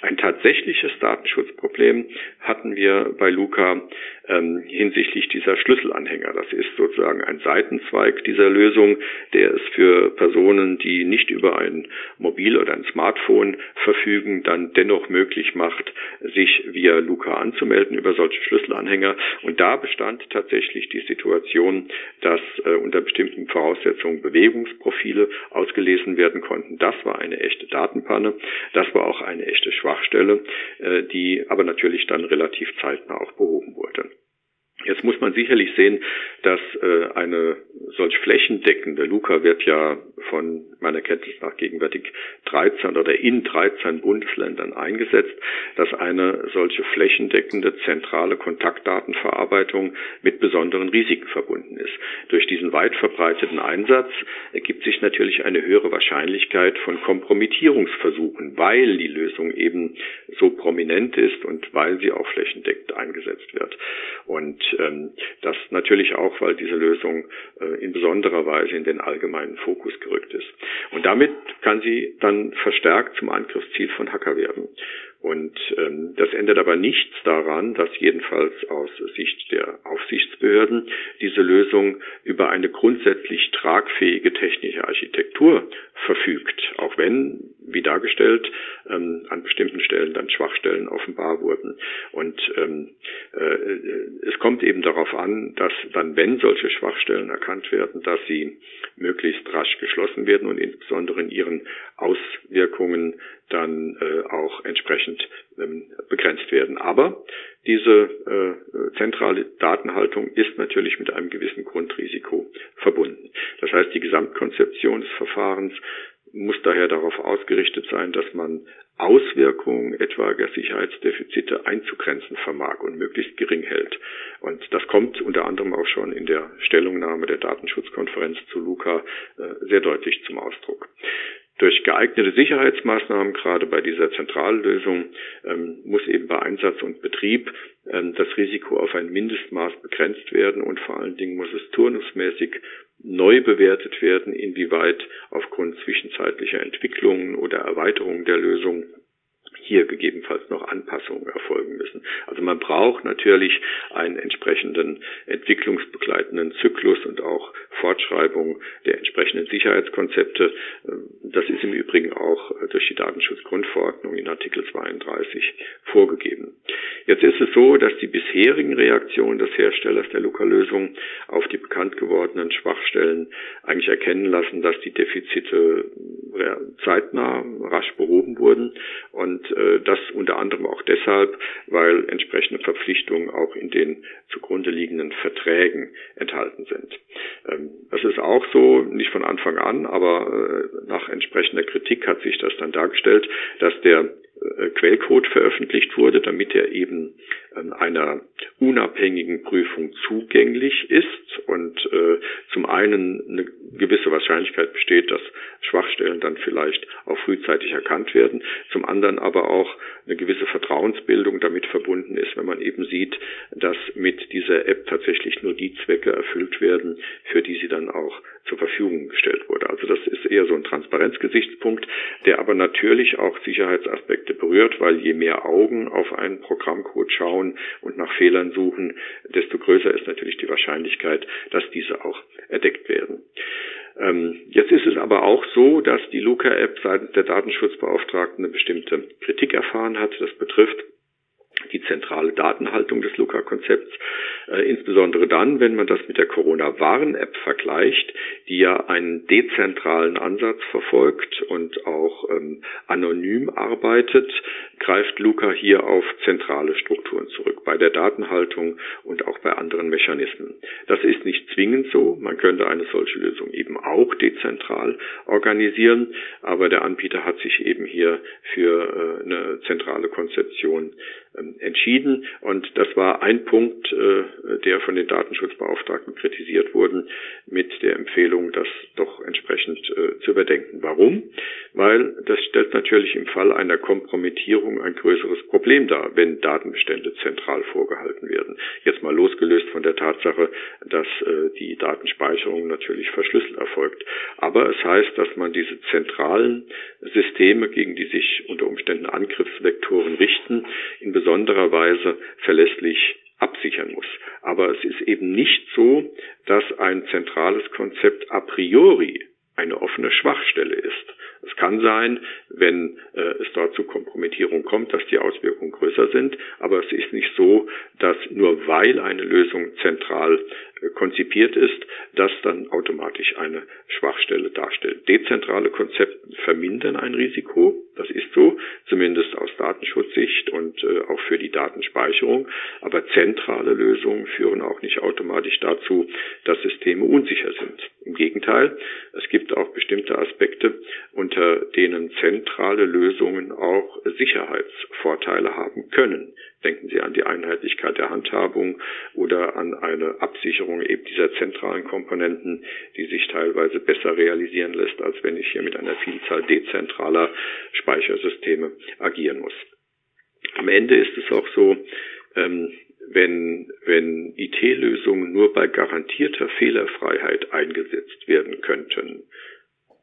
Ein tatsächliches Datenschutzproblem hatten wir bei Luca ähm, hinsichtlich dieser Schlüsselanhänger. Das ist sozusagen ein Seitenzweig dieser Lösung, der es für Personen, die nicht über ein Mobil oder ein Smartphone verfügen, dann dennoch möglich macht, sich via Luca anzumelden über solche Schlüsselanhänger. Und da bestand tatsächlich die Situation, dass äh, unter bestimmten Voraussetzungen Bewegungsprofile ausgelesen werden konnten. Das war eine echte Datenpanne. Das war auch eine echte Schwachstelle, äh, die aber natürlich dann relativ zeitnah auch behoben wurde. Jetzt muss man sicherlich sehen, dass äh, eine solch flächendeckende, Luca wird ja von meiner Kenntnis nach gegenwärtig 13 oder in 13 Bundesländern eingesetzt, dass eine solche flächendeckende zentrale Kontaktdatenverarbeitung mit besonderen Risiken verbunden ist. Durch diesen weit verbreiteten Einsatz ergibt sich natürlich eine höhere Wahrscheinlichkeit von Kompromittierungsversuchen, weil die Lösung eben so prominent ist und weil sie auch flächendeckend eingesetzt wird. Und ähm, das natürlich auch, weil diese Lösung äh, in besonderer Weise in den allgemeinen Fokus gerückt ist. Und damit kann sie dann verstärkt zum Angriffsziel von Hacker werden. Und ähm, das ändert aber nichts daran, dass jedenfalls aus Sicht der Aufsichtsbehörden diese Lösung über eine grundsätzlich tragfähige technische Architektur verfügt, auch wenn, wie dargestellt, ähm, an bestimmten Stellen dann Schwachstellen offenbar wurden. Und ähm, äh, es kommt eben darauf an, dass dann, wenn solche Schwachstellen erkannt werden, dass sie möglichst rasch geschlossen werden und insbesondere in ihren Auswirkungen dann äh, auch entsprechend ähm, begrenzt werden. Aber diese äh, zentrale Datenhaltung ist natürlich mit einem gewissen Grundrisiko verbunden. Das heißt, die Gesamtkonzeption des Verfahrens muss daher darauf ausgerichtet sein, dass man Auswirkungen etwaiger Sicherheitsdefizite einzugrenzen vermag und möglichst gering hält. Und das kommt unter anderem auch schon in der Stellungnahme der Datenschutzkonferenz zu Luca äh, sehr deutlich zum Ausdruck. Durch geeignete Sicherheitsmaßnahmen, gerade bei dieser Zentrallösung, ähm, muss eben bei Einsatz und Betrieb ähm, das Risiko auf ein Mindestmaß begrenzt werden und vor allen Dingen muss es turnusmäßig neu bewertet werden, inwieweit aufgrund zwischenzeitlicher Entwicklungen oder Erweiterungen der Lösung hier gegebenenfalls noch Anpassungen erfolgen müssen. Also man braucht natürlich einen entsprechenden entwicklungsbegleitenden Zyklus und auch Fortschreibung der entsprechenden Sicherheitskonzepte. Das ist im Übrigen auch durch die Datenschutzgrundverordnung in Artikel 32 vorgegeben. Jetzt ist es so, dass die bisherigen Reaktionen des Herstellers der Luca-Lösung auf die bekannt gewordenen Schwachstellen eigentlich erkennen lassen, dass die Defizite zeitnah rasch behoben wurden und äh, das unter anderem auch deshalb, weil entsprechende Verpflichtungen auch in den zugrunde liegenden Verträgen enthalten sind. Ähm, das ist auch so, nicht von Anfang an, aber äh, nach entsprechender Kritik hat sich das dann dargestellt, dass der Quellcode veröffentlicht wurde, damit er eben ähm, einer unabhängigen Prüfung zugänglich ist und äh, zum einen eine gewisse Wahrscheinlichkeit besteht, dass Schwachstellen dann vielleicht auch frühzeitig erkannt werden, zum anderen aber auch eine gewisse Vertrauensbildung damit verbunden ist, wenn man eben sieht, dass mit dieser App tatsächlich nur die Zwecke erfüllt werden, für die sie dann auch zur Verfügung gestellt wurde. Also das ist eher so ein Transparenzgesichtspunkt, der aber natürlich auch Sicherheitsaspekte berührt, weil je mehr Augen auf einen Programmcode schauen und nach Fehlern suchen, desto größer ist natürlich die Wahrscheinlichkeit, dass diese auch erdeckt werden. Ähm, jetzt ist es aber auch so, dass die Luca-App seitens der Datenschutzbeauftragten eine bestimmte Kritik erfahren hat. Das betrifft die zentrale Datenhaltung des Luca-Konzepts, äh, insbesondere dann, wenn man das mit der Corona-Warn-App vergleicht, die ja einen dezentralen Ansatz verfolgt und auch ähm, anonym arbeitet, greift Luca hier auf zentrale Strukturen zurück, bei der Datenhaltung und auch bei anderen Mechanismen. Das ist nicht zwingend so, man könnte eine solche Lösung eben auch dezentral organisieren, aber der Anbieter hat sich eben hier für äh, eine zentrale Konzeption entschieden. Und das war ein Punkt, äh, der von den Datenschutzbeauftragten kritisiert wurde, mit der Empfehlung, das doch entsprechend äh, zu überdenken. Warum? Weil das stellt natürlich im Fall einer Kompromittierung ein größeres Problem dar, wenn Datenbestände zentral vorgehalten werden. Jetzt mal losgelöst von der Tatsache, dass äh, die Datenspeicherung natürlich verschlüsselt erfolgt. Aber es heißt, dass man diese zentralen Systeme, gegen die sich unter Umständen Angriffsvektoren richten, in besonderer Weise verlässlich absichern muss. Aber es ist eben nicht so, dass ein zentrales Konzept a priori eine offene Schwachstelle ist. Es kann sein, wenn äh, es dort zu Kompromittierung kommt, dass die Auswirkungen größer sind, aber es ist nicht so, dass nur weil eine Lösung zentral äh, konzipiert ist, das dann automatisch eine Schwachstelle darstellt. Dezentrale Konzepte vermindern ein Risiko, das ist so, zumindest aus Datenschutzsicht und äh, auch für die Datenspeicherung, aber zentrale Lösungen führen auch nicht automatisch dazu, dass Systeme unsicher sind. Im Gegenteil, es gibt auch bestimmte Aspekte, unter denen zentrale Lösungen auch Sicherheitsvorteile haben können. Denken Sie an die Einheitlichkeit der Handhabung oder an eine Absicherung eben dieser zentralen Komponenten, die sich teilweise besser realisieren lässt, als wenn ich hier mit einer Vielzahl dezentraler Speichersysteme agieren muss. Am Ende ist es auch so, ähm, wenn, wenn IT-Lösungen nur bei garantierter Fehlerfreiheit eingesetzt werden könnten,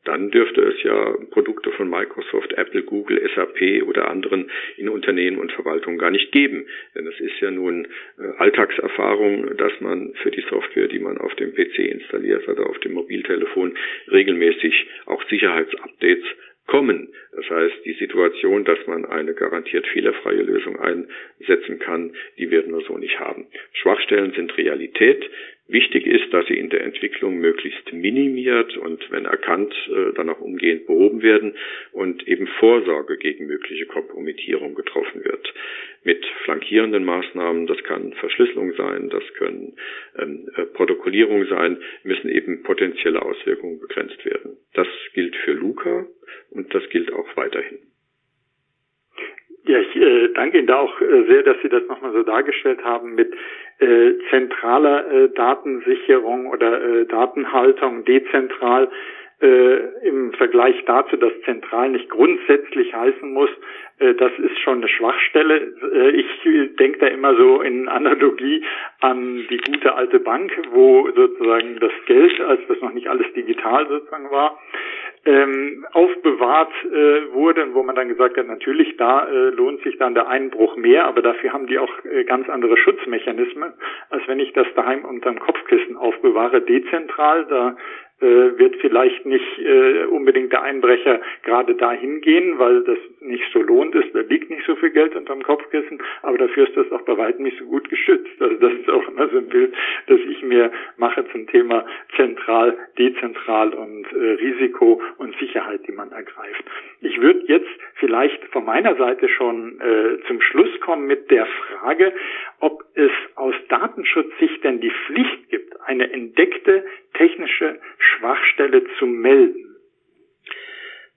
dann dürfte es ja Produkte von Microsoft, Apple, Google, SAP oder anderen in Unternehmen und Verwaltungen gar nicht geben. Denn es ist ja nun äh, Alltagserfahrung, dass man für die Software, die man auf dem PC installiert oder auf dem Mobiltelefon, regelmäßig auch Sicherheitsupdates kommen. Das heißt, die Situation, dass man eine garantiert fehlerfreie Lösung einsetzen kann, die werden wir so nicht haben. Schwachstellen sind Realität. Wichtig ist, dass sie in der Entwicklung möglichst minimiert und wenn erkannt, äh, dann auch umgehend behoben werden und eben Vorsorge gegen mögliche Kompromittierung getroffen wird. Mit flankierenden Maßnahmen, das kann Verschlüsselung sein, das können ähm, äh, Protokollierung sein, müssen eben potenzielle Auswirkungen begrenzt werden. Das gilt für Luca und das gilt auch weiterhin. Ja, ich äh, danke Ihnen da auch äh, sehr, dass Sie das nochmal so dargestellt haben mit äh, zentraler äh, Datensicherung oder äh, Datenhaltung dezentral äh, im Vergleich dazu, dass zentral nicht grundsätzlich heißen muss, äh, das ist schon eine Schwachstelle. Äh, ich denke da immer so in Analogie an die gute alte Bank, wo sozusagen das Geld, als das noch nicht alles digital sozusagen war, ähm, aufbewahrt äh, wurde und wo man dann gesagt hat, natürlich, da äh, lohnt sich dann der Einbruch mehr, aber dafür haben die auch äh, ganz andere Schutzmechanismen, als wenn ich das daheim unterm Kopfkissen aufbewahre, dezentral. Da äh, wird vielleicht nicht äh, unbedingt der Einbrecher gerade dahin gehen, weil das nicht so lohnt ist, da liegt nicht so viel Geld unterm Kopfkissen, aber dafür ist das auch bei weitem nicht so gut geschützt. Also das ist auch immer so ein Bild, das ich mir mache zum Thema zentral, dezentral und äh, Risiko und Sicherheit, die man ergreift. Ich würde jetzt vielleicht von meiner Seite schon äh, zum Schluss kommen mit der Frage, ob es aus Datenschutzsicht denn die Pflicht gibt, eine entdeckte technische Schwachstelle zu melden.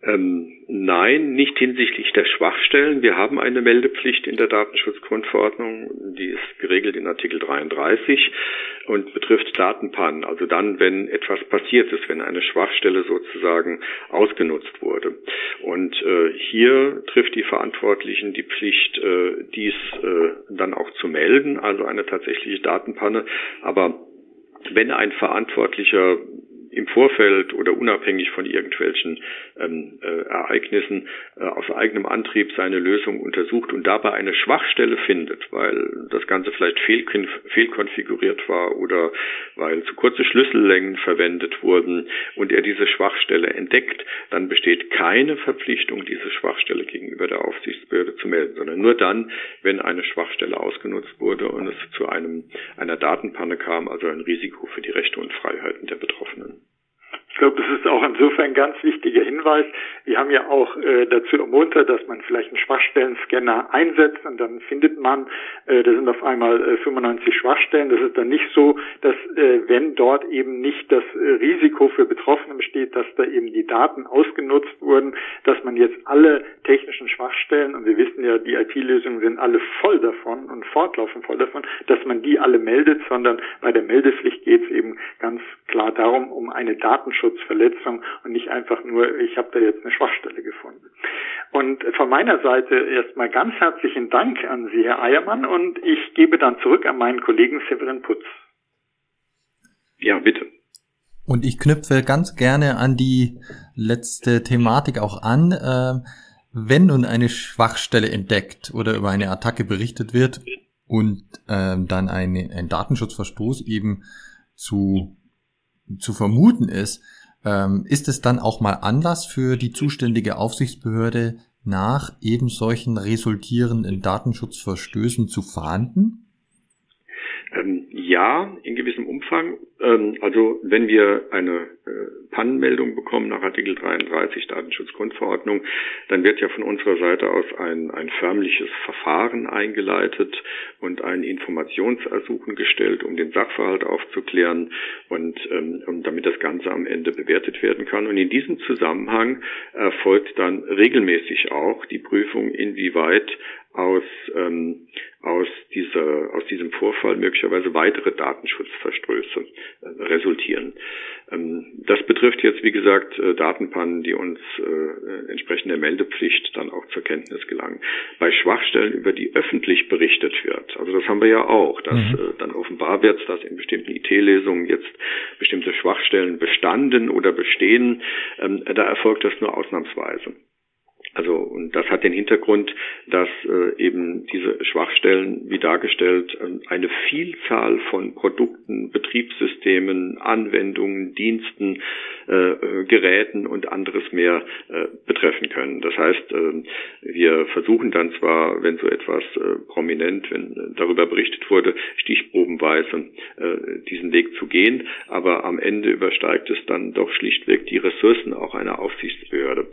Ähm, nein, nicht hinsichtlich der Schwachstellen. Wir haben eine Meldepflicht in der Datenschutzgrundverordnung, die ist geregelt in Artikel 33 und betrifft Datenpannen, also dann, wenn etwas passiert ist, wenn eine Schwachstelle sozusagen ausgenutzt wurde. Und äh, hier trifft die Verantwortlichen die Pflicht, äh, dies äh, dann auch zu melden, also eine tatsächliche Datenpanne. Aber wenn ein Verantwortlicher im Vorfeld oder unabhängig von irgendwelchen ähm, äh, Ereignissen äh, aus eigenem Antrieb seine Lösung untersucht und dabei eine Schwachstelle findet, weil das Ganze vielleicht fehlkonfiguriert war oder weil zu kurze Schlüssellängen verwendet wurden und er diese Schwachstelle entdeckt, dann besteht keine Verpflichtung, diese Schwachstelle gegenüber der Aufsichtsbehörde zu melden, sondern nur dann, wenn eine Schwachstelle ausgenutzt wurde und es zu einem einer Datenpanne kam, also ein Risiko für die Rechte und Freiheiten der Betroffenen. Ich glaube, das ist auch insofern ein ganz wichtiger Hinweis. Wir haben ja auch äh, dazu ermuntert, dass man vielleicht einen Schwachstellenscanner einsetzt und dann findet man, äh, da sind auf einmal äh, 95 Schwachstellen. Das ist dann nicht so, dass äh, wenn dort eben nicht das äh, Risiko für Betroffene besteht, dass da eben die Daten ausgenutzt wurden, dass man jetzt alle technischen Schwachstellen, und wir wissen ja, die IT-Lösungen sind alle voll davon und fortlaufend voll davon, dass man die alle meldet, sondern bei der Meldepflicht geht es eben ganz klar darum, um eine Datenschutz Datenschutzverletzung und nicht einfach nur, ich habe da jetzt eine Schwachstelle gefunden. Und von meiner Seite erstmal ganz herzlichen Dank an Sie, Herr Eiermann, und ich gebe dann zurück an meinen Kollegen Severin Putz. Ja, bitte. Und ich knüpfe ganz gerne an die letzte Thematik auch an. Äh, wenn nun eine Schwachstelle entdeckt oder über eine Attacke berichtet wird und äh, dann eine, ein Datenschutzverstoß eben zu zu vermuten ist, ähm, ist es dann auch mal Anlass für die zuständige Aufsichtsbehörde nach eben solchen resultierenden Datenschutzverstößen zu fahnden? Ja, in gewissem Umfang. Ähm, also wenn wir eine äh, Pannenmeldung bekommen nach Artikel 33 Datenschutzgrundverordnung, dann wird ja von unserer Seite aus ein, ein förmliches Verfahren eingeleitet und ein Informationsersuchen gestellt, um den Sachverhalt aufzuklären und ähm, damit das Ganze am Ende bewertet werden kann. Und in diesem Zusammenhang erfolgt dann regelmäßig auch die Prüfung, inwieweit aus, ähm, aus, dieser, aus diesem Vorfall möglicherweise weitere Datenschutzverstöße äh, resultieren. Ähm, das betrifft jetzt, wie gesagt, äh, Datenpannen, die uns äh, entsprechend der Meldepflicht dann auch zur Kenntnis gelangen. Bei Schwachstellen, über die öffentlich berichtet wird, also das haben wir ja auch, dass mhm. äh, dann offenbar wird, dass in bestimmten IT-Lesungen jetzt bestimmte Schwachstellen bestanden oder bestehen, ähm, da erfolgt das nur ausnahmsweise. Also und das hat den Hintergrund, dass äh, eben diese Schwachstellen, wie dargestellt, äh, eine Vielzahl von Produkten, Betriebssystemen, Anwendungen, Diensten, äh, äh, Geräten und anderes mehr äh, betreffen können. Das heißt, äh, wir versuchen dann zwar, wenn so etwas äh, prominent, wenn darüber berichtet wurde, stichprobenweise diesen Weg zu gehen, aber am Ende übersteigt es dann doch schlichtweg die Ressourcen auch einer Aufsichtsbehörde.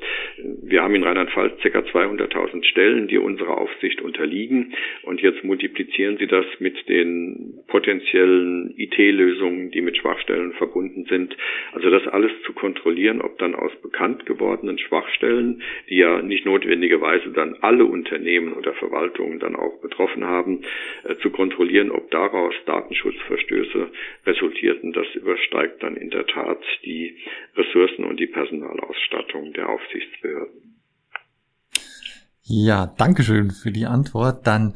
Wir haben in Rheinland Fall ca. 200.000 Stellen, die unserer Aufsicht unterliegen. Und jetzt multiplizieren Sie das mit den potenziellen IT-Lösungen, die mit Schwachstellen verbunden sind. Also das alles zu kontrollieren, ob dann aus bekannt gewordenen Schwachstellen, die ja nicht notwendigerweise dann alle Unternehmen oder Verwaltungen dann auch betroffen haben, äh, zu kontrollieren, ob daraus Datenschutzverstöße resultierten, das übersteigt dann in der Tat die Ressourcen und die Personalausstattung der Aufsichtsbehörden. Ja, Dankeschön für die Antwort. Dann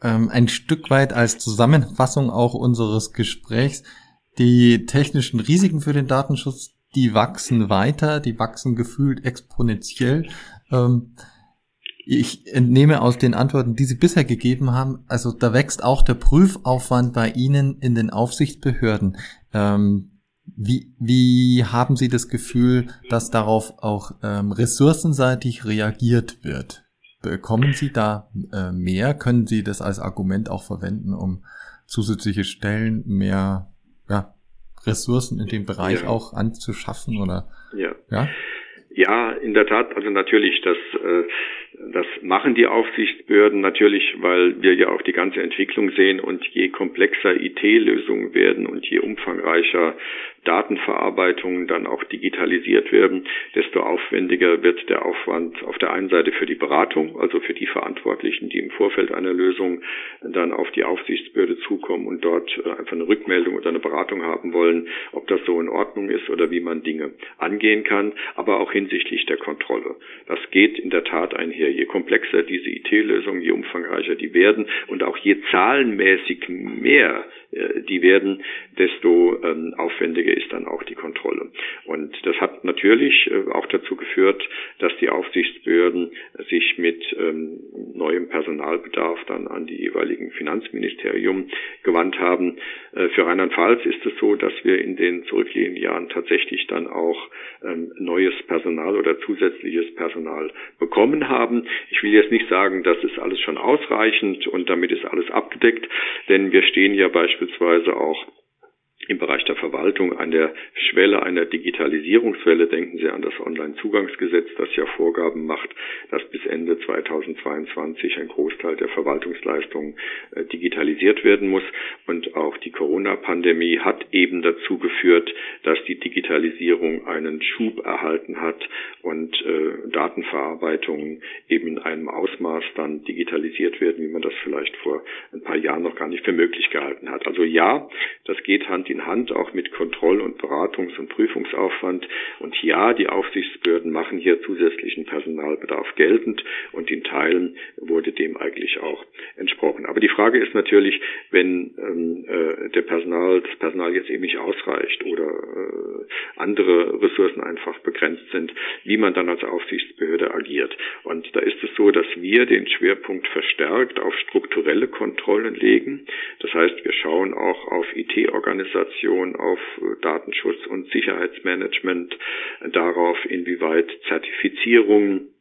ähm, ein Stück weit als Zusammenfassung auch unseres Gesprächs. Die technischen Risiken für den Datenschutz, die wachsen weiter, die wachsen gefühlt exponentiell. Ähm, ich entnehme aus den Antworten, die Sie bisher gegeben haben, also da wächst auch der Prüfaufwand bei Ihnen in den Aufsichtsbehörden. Ähm, wie, wie haben Sie das Gefühl, dass darauf auch ähm, ressourcenseitig reagiert wird? Bekommen Sie da äh, mehr? Können Sie das als Argument auch verwenden, um zusätzliche Stellen, mehr ja, Ressourcen in dem Bereich ja. auch anzuschaffen oder? Ja. ja. Ja, in der Tat, also natürlich, das, äh, das machen die Aufsichtsbehörden natürlich, weil wir ja auch die ganze Entwicklung sehen und je komplexer IT-Lösungen werden und je umfangreicher Datenverarbeitungen dann auch digitalisiert werden, desto aufwendiger wird der Aufwand auf der einen Seite für die Beratung, also für die Verantwortlichen, die im Vorfeld einer Lösung dann auf die Aufsichtsbehörde zukommen und dort äh, einfach eine Rückmeldung oder eine Beratung haben wollen, ob das so in Ordnung ist oder wie man Dinge angehen kann, aber auch hinsichtlich der Kontrolle. Das geht in der Tat einher je komplexer diese IT-Lösungen, je umfangreicher die werden und auch je zahlenmäßig mehr äh, die werden, desto ähm, aufwendiger ist dann auch die Kontrolle. Und das hat natürlich äh, auch dazu geführt, dass die Aufsichtsbehörden sich mit ähm, neuem Personalbedarf dann an die jeweiligen Finanzministerium gewandt haben. Äh, für Rheinland-Pfalz ist es so, dass wir in den zurückliegenden Jahren tatsächlich dann auch ähm, neues Personal oder zusätzliches Personal bekommen haben. Ich will jetzt nicht sagen, das ist alles schon ausreichend und damit ist alles abgedeckt, denn wir stehen ja beispielsweise auch im Bereich der Verwaltung an der Schwelle einer Digitalisierungswelle. Denken Sie an das Onlinezugangsgesetz, das ja Vorgaben macht, dass bis Ende 2022 ein Großteil der Verwaltungsleistungen äh, digitalisiert werden muss. Und auch die Corona-Pandemie hat eben dazu geführt, dass die Digitalisierung einen Schub erhalten hat und äh, Datenverarbeitungen eben in einem Ausmaß dann digitalisiert werden, wie man das vielleicht vor ein paar Jahren noch gar nicht für möglich gehalten hat. Also ja, das geht Hand in Hand auch mit Kontroll- und Beratungs- und Prüfungsaufwand. Und ja, die Aufsichtsbehörden machen hier zusätzlichen Personalbedarf geltend und in Teilen wurde dem eigentlich auch entsprochen. Aber die Frage ist natürlich, wenn ähm, äh, der Personal, das Personal jetzt eben nicht ausreicht oder äh, andere Ressourcen einfach begrenzt sind, wie man dann als Aufsichtsbehörde agiert. Und da ist es so, dass wir den Schwerpunkt verstärkt auf strukturelle Kontrollen legen. Das heißt, wir schauen auch auf IT-Organisationen Organisation, auf äh, Datenschutz und Sicherheitsmanagement, darauf, inwieweit Zertifizierungen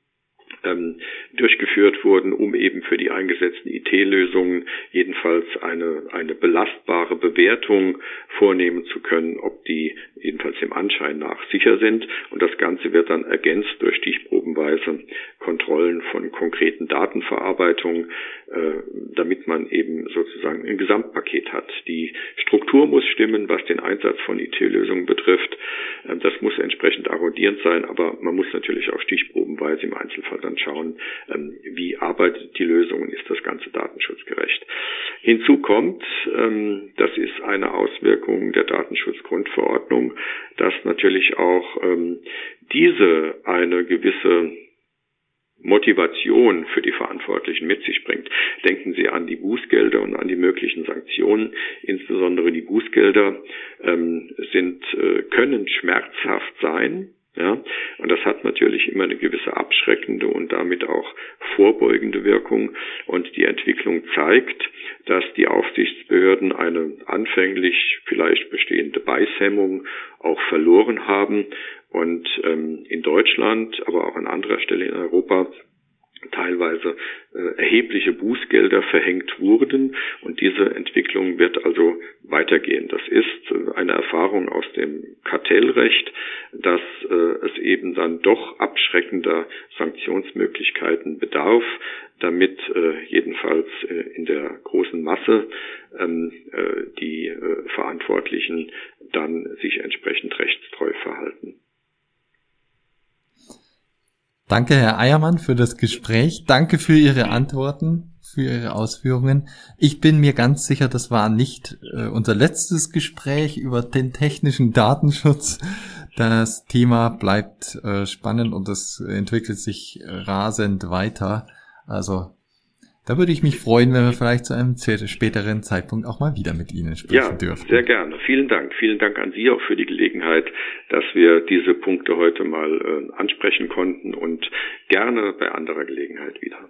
ähm, durchgeführt wurden, um eben für die eingesetzten IT-Lösungen jedenfalls eine, eine belastbare Bewertung vornehmen zu können, ob die jedenfalls dem Anschein nach sicher sind. Und das Ganze wird dann ergänzt durch stichprobenweise Kontrollen von konkreten Datenverarbeitungen, äh, damit man eben sozusagen ein Gesamtpaket hat. Die Struktur muss stimmen, was den Einsatz von IT-Lösungen betrifft. Äh, das muss entsprechend arrondierend sein, aber man muss natürlich auch stichprobenweise im Einzelfall dann schauen, ähm, wie arbeitet die Lösung und ist das Ganze datenschutzgerecht. Hinzu kommt, ähm, das ist eine Auswirkung der Datenschutzgrundverordnung, dass natürlich auch ähm, diese eine gewisse Motivation für die Verantwortlichen mit sich bringt. Denken Sie an die Bußgelder und an die möglichen Sanktionen. Insbesondere die Bußgelder ähm, sind, äh, können schmerzhaft sein. Ja, und das hat natürlich immer eine gewisse abschreckende und damit auch vorbeugende Wirkung. Und die Entwicklung zeigt, dass die Aufsichtsbehörden eine anfänglich vielleicht bestehende Beißhemmung auch verloren haben und ähm, in Deutschland, aber auch an anderer Stelle in Europa teilweise äh, erhebliche Bußgelder verhängt wurden und diese Entwicklung wird also weitergehen. Das ist äh, eine Erfahrung aus dem Kartellrecht, dass äh, es eben dann doch abschreckender Sanktionsmöglichkeiten bedarf, damit äh, jedenfalls äh, in der großen Masse ähm, äh, die äh, Verantwortlichen dann sich entsprechend rechtstreu verhalten. Danke, Herr Eiermann, für das Gespräch. Danke für Ihre Antworten, für Ihre Ausführungen. Ich bin mir ganz sicher, das war nicht äh, unser letztes Gespräch über den technischen Datenschutz. Das Thema bleibt äh, spannend und es entwickelt sich rasend weiter. Also da würde ich mich freuen, wenn wir vielleicht zu einem späteren Zeitpunkt auch mal wieder mit Ihnen sprechen ja, dürfen. Sehr gerne. Vielen Dank. Vielen Dank an Sie auch für die Gelegenheit, dass wir diese Punkte heute mal äh, ansprechen konnten und gerne bei anderer Gelegenheit wieder.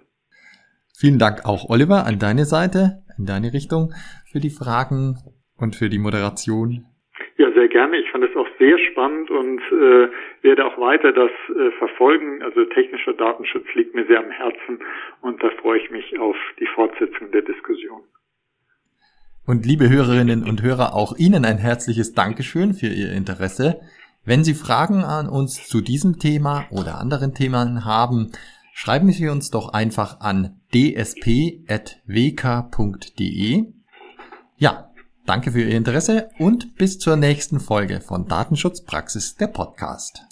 Vielen Dank auch, Oliver, an deine Seite, in deine Richtung für die Fragen und für die Moderation. Ja, sehr gerne. Ich fand es auch sehr spannend und äh, werde auch weiter das äh, verfolgen. Also technischer Datenschutz liegt mir sehr am Herzen und da freue ich mich auf die Fortsetzung der Diskussion. Und liebe Hörerinnen und Hörer, auch Ihnen ein herzliches Dankeschön für Ihr Interesse. Wenn Sie Fragen an uns zu diesem Thema oder anderen Themen haben, schreiben Sie uns doch einfach an dsp.wk.de. Ja, Danke für Ihr Interesse und bis zur nächsten Folge von Datenschutzpraxis der Podcast.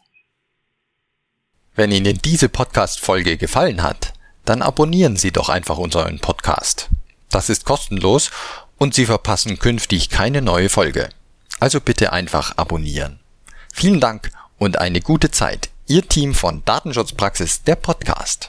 Wenn Ihnen diese Podcast-Folge gefallen hat, dann abonnieren Sie doch einfach unseren Podcast. Das ist kostenlos und Sie verpassen künftig keine neue Folge. Also bitte einfach abonnieren. Vielen Dank und eine gute Zeit. Ihr Team von Datenschutzpraxis der Podcast.